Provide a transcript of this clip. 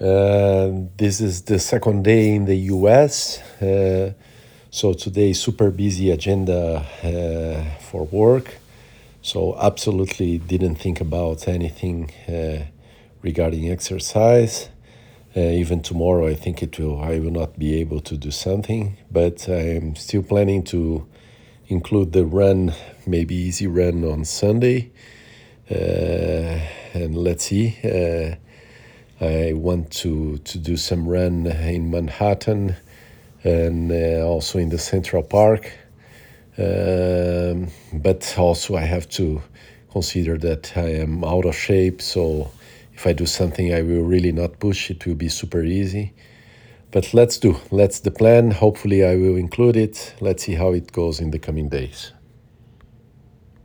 Uh, this is the second day in the US. Uh, so today, super busy agenda uh, for work. So absolutely didn't think about anything uh, regarding exercise. Uh, even tomorrow, I think it will. I will not be able to do something, but I'm still planning to include the run, maybe easy run on Sunday. Uh, and let's see. I want to to do some run in Manhattan and uh, also in the Central Park. Um, but also I have to consider that I am out of shape, so if I do something I will really not push, it will be super easy. But let's do. That's the plan. Hopefully I will include it. Let's see how it goes in the coming days.